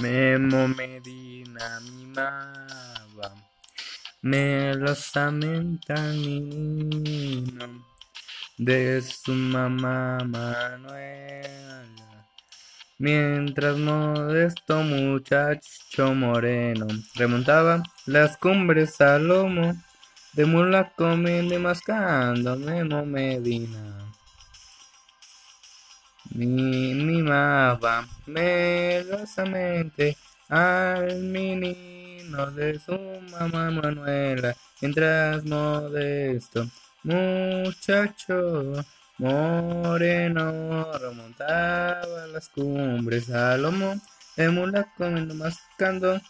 Memo Medina mimaba. Melosamente al niño de su mamá Manuela, mientras modesto muchacho moreno remontaba las cumbres al lomo. De mula comiendo y mascando Memo Medina. Mi mimaba melosamente al menino de su mamá Manuela, mientras modesto muchacho moreno remontaba las cumbres al lomo de mula comiendo mascando